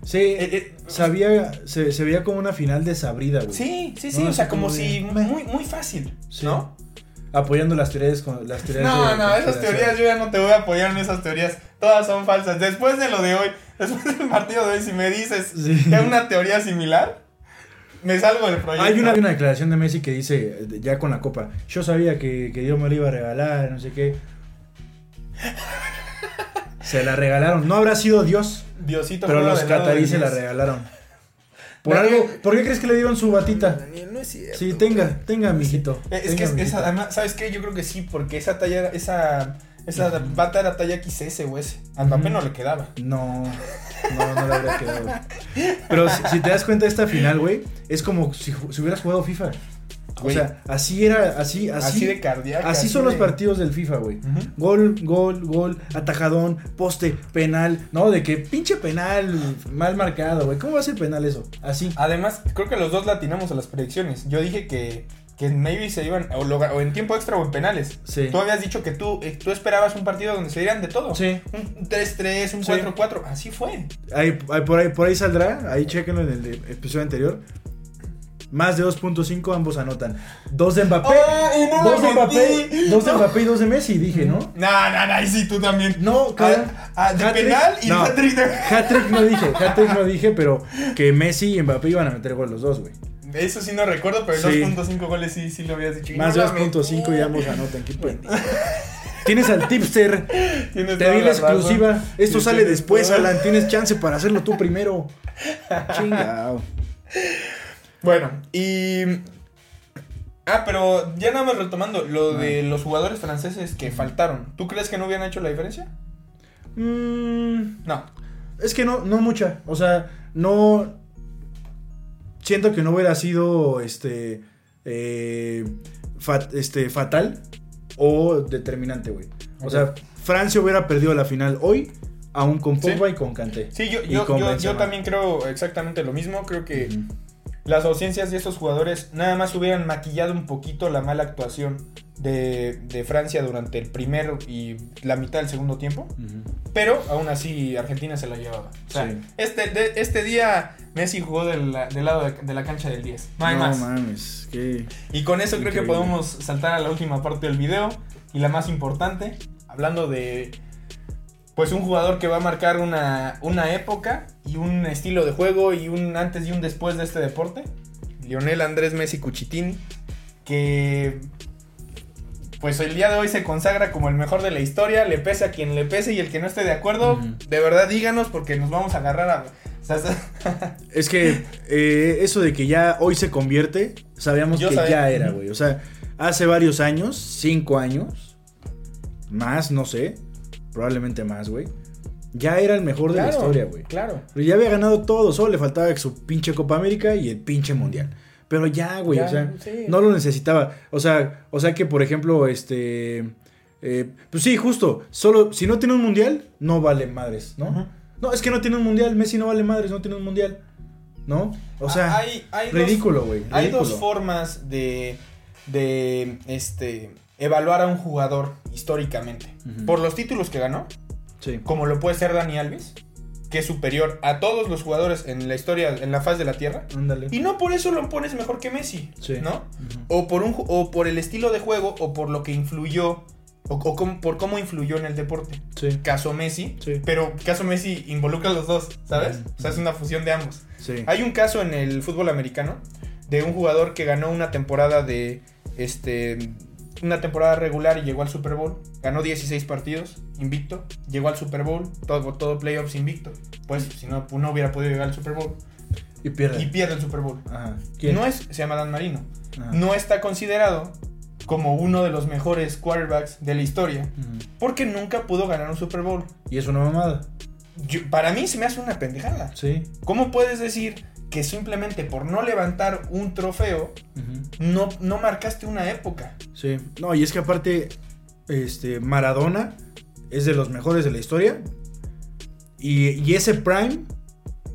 Sí, Eh, eh, sabía, se, se veía como una final desabrida, güey. Sí, sí, sí, No, o sea, como si muy, muy fácil, Sí. ¿no? Apoyando las teorías con las teorías No, de no, esas teorías yo ya no te voy a apoyar en esas teorías, todas son falsas. Después de lo de hoy, después del partido de hoy, si me dices Sí. que hay una teoría similar, me salgo del proyecto. Hay una, hay una declaración de Messi que dice, ya con la copa, yo sabía que, que Dios me lo iba a regalar, no sé qué. Se la regalaron. No habrá sido Dios, Diosito pero los cataríes se la regalaron. Por Daniel- algo, ¿por qué crees que le dieron su batita? Daniel, no es cierto. Sí, tenga, tenga, mijito. Eh, Es Tenga, que es- mijito. esa, además, ¿sabes qué? Yo creo que sí, porque esa talla, esa, esa bata era talla XS o S. A Mbappé Ujú. no le quedaba. No, no, no le habría quedado. Pero si, si te das cuenta, esta final, güey, es como si, hubieras jugado FIFA. O sea, así era, así, así. Así, de cardíaca. así son los partidos del FIFA, güey. Gol, gol, gol, atajadón, poste, penal. No, de que pinche penal mal marcado, güey. ¿Cómo va a ser penal eso? Así. Además, creo que los dos latinamos a las predicciones. Yo dije que, que maybe se iban o, lo- o en tiempo extra o en penales. Sí. Tú habías dicho que tú, eh, tú esperabas un partido donde se dieran de todo. Sí. Un 3-3, un Sí. 4-4. Así fue. Ahí, ahí por, ahí, por ahí saldrá, ahí chequenlo en el episodio anterior. Más de 2.5 ambos anotan. Dos de Mbappé, ¡Ay, no dos de Mbappé, dos de Mbappé y dos de Messi, dije, ¿no? No, no, no, y sí, tú también. No. Ah, ah, de penal y no. hat-trick de- Hat-trick no dije, hat-trick no dije, pero que Messi y Mbappé iban a meter gol los dos, güey. Eso sí no recuerdo, pero Sí. 2.5 goles sí, sí lo habías dicho. Más no de la metí. 2.5 y ambos anotan, qué pendejo. Tienes al tipster, Tienes te di la razón. exclusiva. Esto Sí, sale después, Alan. Tienes chance para hacerlo tú primero. Chingao. Bueno, y. Ah, pero ya nada más retomando lo de los jugadores franceses que faltaron. ¿Tú crees que no hubieran hecho la diferencia? Mm, No. Es que no, no mucha. O sea, no. Siento que no hubiera sido este. eh, fat- este fatal o determinante, güey. O sea, Francia hubiera perdido la final hoy, aún con Sí. Pogba y con Kanté. Sí, yo, yo, yo, también creo exactamente lo mismo. Creo que. Las ausencias de estos jugadores nada más hubieran maquillado un poquito la mala actuación de, de Francia durante el primero y la mitad del segundo tiempo. Pero aún así Argentina se la llevaba. O sea, Sí. este, de- este día Messi jugó del, del lado de, de la cancha del 10. No hay más. mames, qué. Y con eso creo que podemos saltar a la última parte del video. Y la más importante, hablando de pues un jugador que va a marcar una, una época y un estilo de juego y un antes y un después de este deporte. Lionel Andrés Messi Cuchitini. Que pues el día de hoy se consagra como el mejor de la historia. Le pese a quien le pese y el que no esté de acuerdo, de verdad díganos porque nos vamos a agarrar a... Es que eh, eso de que ya hoy se convierte, sabíamos Yo que sabía. ya era, güey. O sea, hace varios años, cinco años, más, no sé, probablemente más, güey. Ya era el mejor de la historia, güey. Claro. Pero ya había ganado todo, solo le faltaba su pinche Copa América y el pinche Mundial. Pero ya, güey, o sea, sí. no lo necesitaba. O sea, o sea que, por ejemplo, este... eh, pues sí, justo, solo, si no tiene un Mundial, no vale madres, ¿no? No, es que no tiene un Mundial, Messi no vale madres, no tiene un Mundial, ¿no? O sea, Ah, hay, hay dos- ridículo, güey. Hay dos formas de, de este, evaluar a un jugador históricamente. Por los títulos que ganó, Sí. como lo puede ser Dani Alves, que es superior a todos los jugadores en la historia, en la faz de la Tierra. Ándale. Y no por eso lo pones mejor que Messi, Sí. ¿no? O por, un, o por el estilo de juego, o por lo que influyó, o, por cómo influyó en el deporte. Sí. Caso Messi, Sí. pero caso Messi involucra a los dos, ¿sabes? O sea, es una fusión de ambos. Hay un caso en el fútbol americano de un jugador que ganó una temporada de este una temporada regular y llegó al Super Bowl, ganó 16 partidos invicto, llegó al Super Bowl, todo todo playoffs invicto. Pues si no no hubiera podido llegar al Super Bowl Y pierde. y pierde el Super Bowl. Ajá. ¿Quién? No es se llama Dan Marino. Ajá. No está considerado como uno de los mejores quarterbacks de la historia porque nunca pudo ganar un Super Bowl. Y es una mamada. Yo- para mí se me hace una pendejada. Sí. ¿Cómo puedes decir que simplemente por no levantar un trofeo no, no marcaste una época? Sí. No, y es que aparte, este, Maradona es de los mejores de la historia. Y, y ese Prime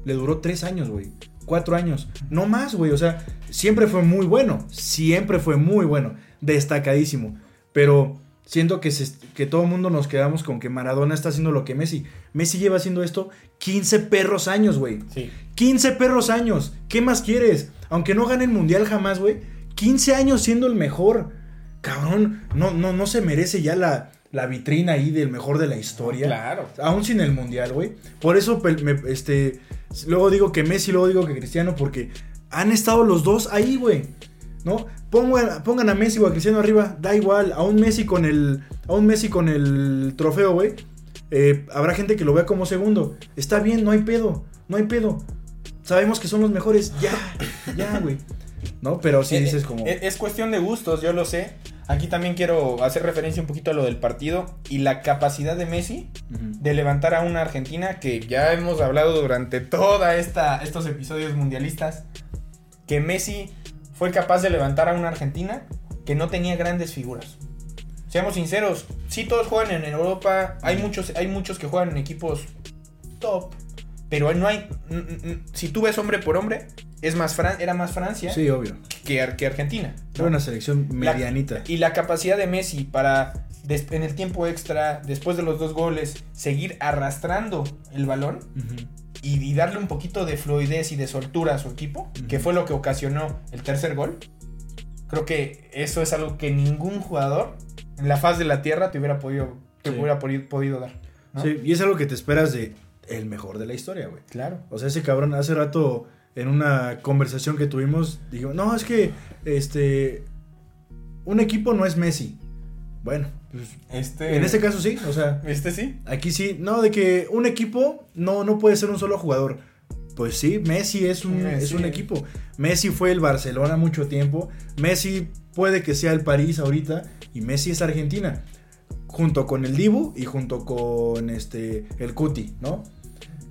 le duró tres años, güey. Cuatro años. No más, güey. O sea, siempre fue muy bueno. Siempre fue muy bueno. Destacadísimo. Pero siento que, se- que todo el mundo nos quedamos con que Maradona está haciendo lo que Messi. Messi lleva haciendo esto 15 perros años, güey. Sí. 15 perros años. ¿Qué más quieres? Aunque no gane el mundial jamás, güey. 15 años siendo el mejor. Cabrón, no, no, no se merece ya la, la vitrina ahí del mejor de la historia. Claro. Aún sin el mundial, güey. Por eso, me- este, luego digo que Messi, luego digo que Cristiano, porque han estado los dos ahí, güey. ¿No? Pongan, pongan a Messi o a Cristiano arriba, da igual. A un Messi con el, a un Messi con el trofeo, güey. eh, habrá gente que lo vea como segundo. Está bien, no hay pedo, no hay pedo. sabemos que son los mejores, ya, ya, güey. ¿No? Pero sí Eh, dices como... eh, Es cuestión de gustos, yo lo sé. Aquí también quiero hacer referencia un poquito a lo del partido y la capacidad de Messi de levantar a una Argentina que ya hemos hablado durante toda esta estos episodios mundialistas que Messi fue capaz de levantar a una Argentina que no tenía grandes figuras. Seamos sinceros, sí todos juegan en Europa, hay muchos hay muchos que juegan en equipos top, pero no hay si tú ves hombre por hombre, es más Fran- era más Francia Sí, obvio. que, Ar- que Argentina. Era una selección La- medianita. y la capacidad de Messi para en el tiempo extra, después de los dos goles, seguir arrastrando el balón. Y, y darle un poquito de fluidez y de soltura a su equipo, que fue lo que ocasionó el tercer gol. Creo que eso es algo que ningún jugador en la faz de la tierra te hubiera podido, te Sí. hubiera podi- podido dar. ¿no? Sí, y es algo que te esperas de el mejor de la historia, güey. Claro. O sea, ese cabrón hace rato en una conversación que tuvimos dijo, no, es que este un equipo no es Messi. Bueno, pues, Este, en este caso sí, o sea, este sí. aquí sí, no, de que un equipo no, no puede ser un solo jugador. Pues sí, Messi es un, Messi. es un equipo. Messi fue el Barcelona mucho tiempo. Messi puede que sea el París ahorita. Y Messi es Argentina. Junto con el Dibu y junto con este el Cuti, ¿no?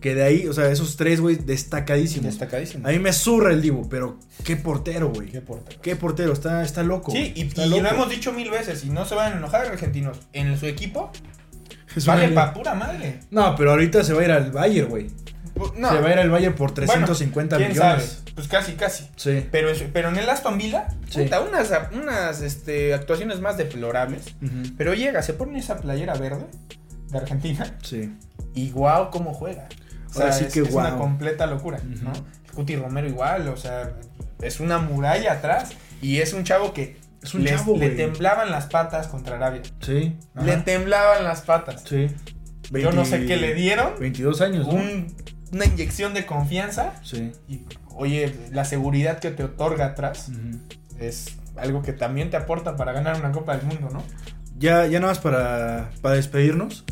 Que de ahí, o sea, esos tres, güey, destacadísimos. Destacadísimo. A mí me zurra el Dibu, pero qué portero, güey. Qué portero. Qué portero, está, está loco. Sí, y, está y lo hemos dicho mil veces, y no se van a enojar argentinos. En su equipo, Es vale pa' pura madre. No, pero ahorita se va a ir al Bayern, güey. No, Se va a ir al Bayern por 350 ¿quién millones. sabe? Pues casi, casi. Sí. Pero, pero en el Aston Villa, Sí. puta, unas, unas este, actuaciones más deplorables. Pero llega, se pone esa playera verde de Argentina Sí. y guau, cómo juega. O sea, Ahora sí es, que es una completa locura. ¿no? Cuti Romero igual, o sea, es una muralla atrás y es un chavo que Es un les- chavo, le temblaban las patas contra Arabia. Sí. Le temblaban las patas. Sí. Yo no sé qué le dieron. 22 años, ¿no? un- una inyección de confianza Sí. y oye, la seguridad que te otorga atrás es algo que también te aporta para ganar una Copa del Mundo, ¿no? Ya, ya nada más para, para despedirnos.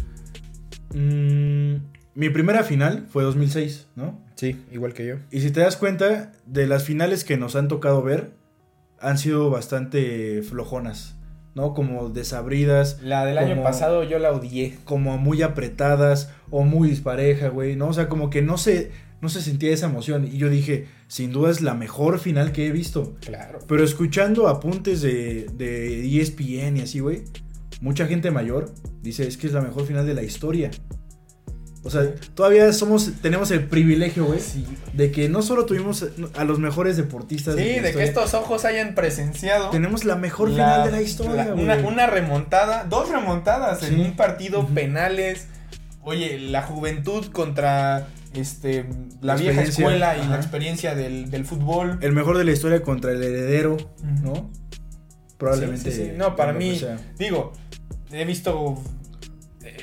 Mm, mi primera final fue 2006, ¿no? Sí, igual que yo. Y si te das cuenta, de las finales que nos han tocado ver, han sido bastante flojonas, ¿no? Como desabridas, La del año pasado yo la odié. como muy apretadas o muy dispareja, güey, ¿no? O sea, como que no se, no se sentía esa emoción. Y yo dije, sin duda es la mejor final que he visto. Claro. Pero escuchando apuntes de, de ESPN y así, güey, mucha gente mayor dice, es que es la mejor final de la historia. O sea, todavía somos, tenemos el privilegio, güey, Sí, de que no solo tuvimos a los mejores deportistas Sí, de que historia, estos ojos hayan presenciado tenemos la mejor la- final de la historia, la- güey. una, una remontada, dos remontadas en un partido, penales. Oye, la juventud contra este la, La vieja escuela y la experiencia del, del fútbol. El mejor de la historia contra el heredero, ¿no? Probablemente. Sí, sí. No, para que mí, sea. digo, he visto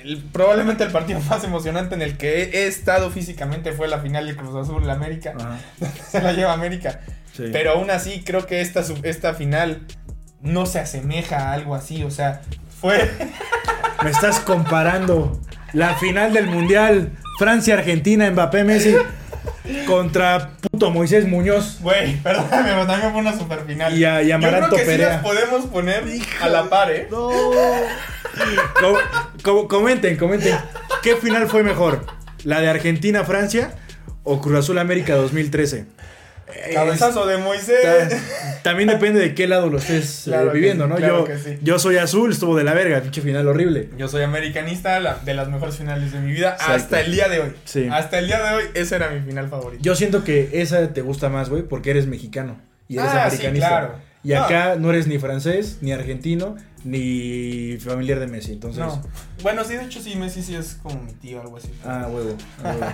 el- probablemente el partido más emocionante en el que he, he estado físicamente fue la final de Cruz Azul América. Ajá, Se la lleva América. sí. Pero aún así creo que esta, esta final no se asemeja a algo así. O sea, fue... Me estás comparando la final del Mundial Francia-Argentina, Mbappé Messi contra puto Moisés Muñoz. Güey, perdóname, pero también fue una super final. Y a- y Yo Amaranto creo que sí Perea. las podemos poner a la par, ¿eh? No. Co- co- comenten, comenten. ¿Qué final fue mejor? ¿La de Argentina-Francia o Cruz Azul América 2013? Cabezazo de Moisés. Ta- También depende de qué lado lo estés eh, Claro viviendo, ¿no? claro yo, sí. yo soy azul, estuvo de la verga, pinche final horrible. Yo soy americanista, la- de las mejores finales de mi vida, Exacto. hasta el día de hoy. Sí. Hasta el día de hoy, esa era mi final favorita. Yo siento que esa te gusta más, güey, porque eres mexicano y eres Ah, sí, americanista. claro. Y No. acá no eres ni francés, ni argentino, ni familiar de Messi. Entonces, No. Bueno, sí, de hecho sí, Messi sí es como mi tío, algo así. ah, huevo. a huevo.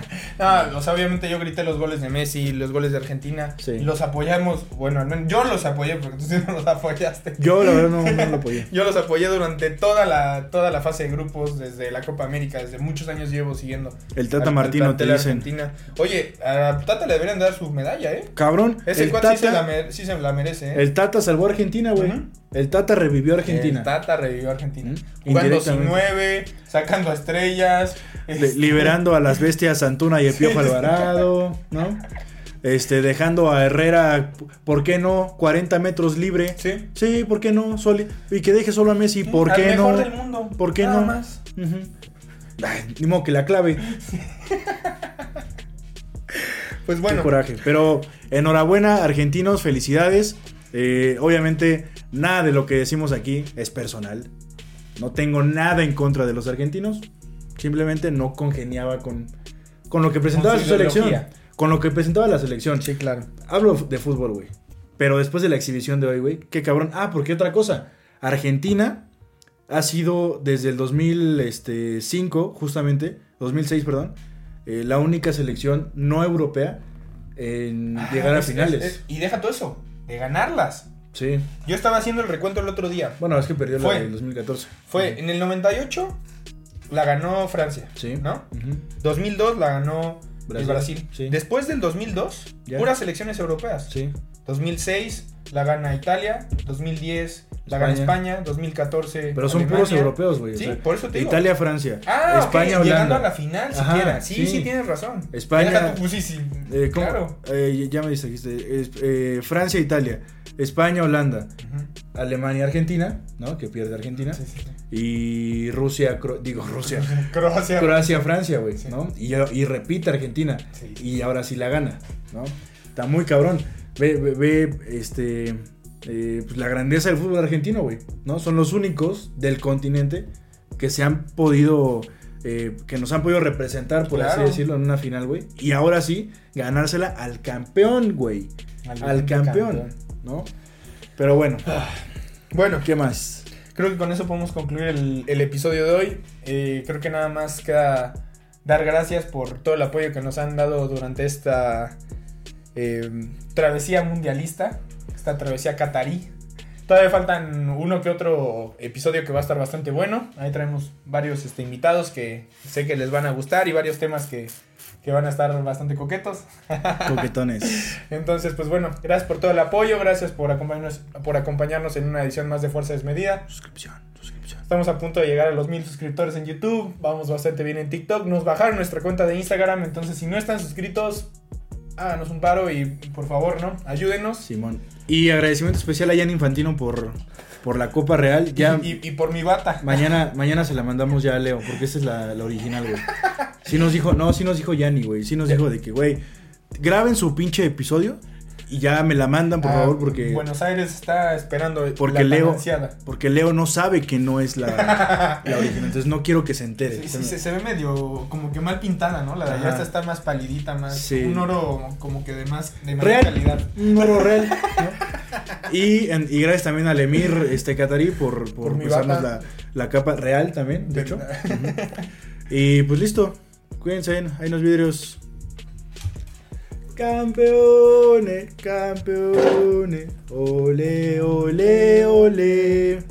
No, o sea, obviamente yo grité los goles de Messi, los goles de Argentina. Sí. Y los apoyamos, bueno, al menos yo los apoyé porque tú sí no los apoyaste. Yo, la verdad, no, no lo apoyé. Yo los apoyé durante toda la, toda la fase de grupos, desde la Copa América, desde muchos años llevo siguiendo. El Tata al- Martino te dicen. Argentina. Oye, a Tata le deberían dar su medalla, ¿eh? Cabrón, Ese el sí, se la Tata, mer- sí se la merece, ¿eh? el Tata salvó a Argentina, güey. El Tata revivió a Argentina. El Tata revivió a Argentina. Ujú. Jugando sin nueve, sacando a estrellas. Este, liberando a las bestias Antuna y el Piojo Alvarado, ¿no? Este, dejando a Herrera, ¿por qué no? 40 metros libre. Sí. Sí, ¿por qué no? Soli- y que deje solo a Messi, ¿por Al qué mejor no? del mundo. ¿Por qué Nada no? más. Ujú. Ay, ni modo que la clave. Pues Qué bueno. coraje. Pero enhorabuena, argentinos, felicidades. Eh, obviamente, nada de lo que decimos aquí es personal. No tengo nada en contra de los argentinos. Simplemente no congeniaba con, con lo que presentaba Con su su selección. Con lo que presentaba la selección. Sí, claro. Hablo de fútbol, güey. Pero después de la exhibición de hoy, güey, qué cabrón. Ah, porque otra cosa. Argentina ha sido desde el 2005, justamente, 2006, perdón, eh, la única selección no europea en llegar a Ah, Es- finales. es- es- y deja todo eso, de ganarlas. Sí. Yo estaba haciendo el recuento el otro día. Bueno, es que perdió la Fue. del 2014. Fue en el 98 la ganó Francia, Sí. ¿no? Ujú. 2002 la ganó el Brasil, Brasil. sí. Después del 2002, Ya. puras selecciones europeas. Sí. 2006 la gana Italia, 2010 la gana España. España, 2014 Pero son Alemania. puros europeos, güey. o Sí, sea, por eso te digo. Italia, Francia. Ah, España, ok, llegando a la final Ajá, siquiera. Sí, sí. sí, tienes razón. España- tú, pues, sí, sí. Eh. Claro. Eh, ya me distrajiste. Es- eh, Francia, Italia. España, Holanda. Alemania, Argentina, ¿no? Que pierde Argentina. Sí, sí, sí. Y Rusia, Cro- digo Rusia. Croacia. Croacia, Francia, güey. ¿no? Y, y repite Argentina. Sí. Y ahora sí la gana, ¿no? Está muy cabrón. Ve, ve, ve, este, eh, pues la grandeza del fútbol argentino, güey, ¿no? Son los únicos del continente que se han podido, eh, que nos han podido representar, por así decirlo, en una final, güey. Y ahora sí, ganársela al campeón, güey. Al Al vigente campeón, campeón. ¿No? Pero bueno, Bueno, ¿qué más? creo que con eso podemos concluir el, el episodio de hoy. Eh, creo que nada más queda dar gracias por todo el apoyo que nos han dado durante esta eh, travesía mundialista, esta travesía catarí. Todavía faltan uno que otro episodio que va a estar bastante bueno. Ahí traemos varios este, invitados que sé que les van a gustar y varios temas que, que van a estar bastante coquetos. Coquetones. Entonces, pues bueno, gracias por todo el apoyo, gracias por acompañarnos, por acompañarnos en una edición más de Fuerza Desmedida. suscripción, suscripción. Estamos a punto de llegar a los mil suscriptores en YouTube, vamos bastante bien en TikTok, nos bajaron nuestra cuenta de Instagram, entonces si no están suscritos, háganos un paro y por favor, ¿no? Ayúdenos. Simón. Y agradecimiento especial a Jan Infantino por, por la Copa Real. Ya Y, y por mi bata. mañana, mañana se la mandamos ya a Leo, porque esa es la, la original, güey. Sí nos dijo, no, sí nos dijo Yanni, güey. Sí nos dijo de que, güey, graben su pinche episodio y ya me la mandan, por Ah, favor, porque, Buenos Aires está esperando porque la Leo, porque Leo no sabe que no es la, la original. Entonces no quiero que se entere. Sí, sí, se, se ve medio como que mal pintada, ¿no? La de allá está más palidita, más Sí. un oro como que de más de mayor Real. calidad. Un oro real. ¿no? Y, en- y gracias también al Emir este, Catarí por, por, Por bata. la, la capa real también, de hecho. Y pues listo. Cuídense, ahí en los vidrios. Campeones, campeones. Ole, ole, ole.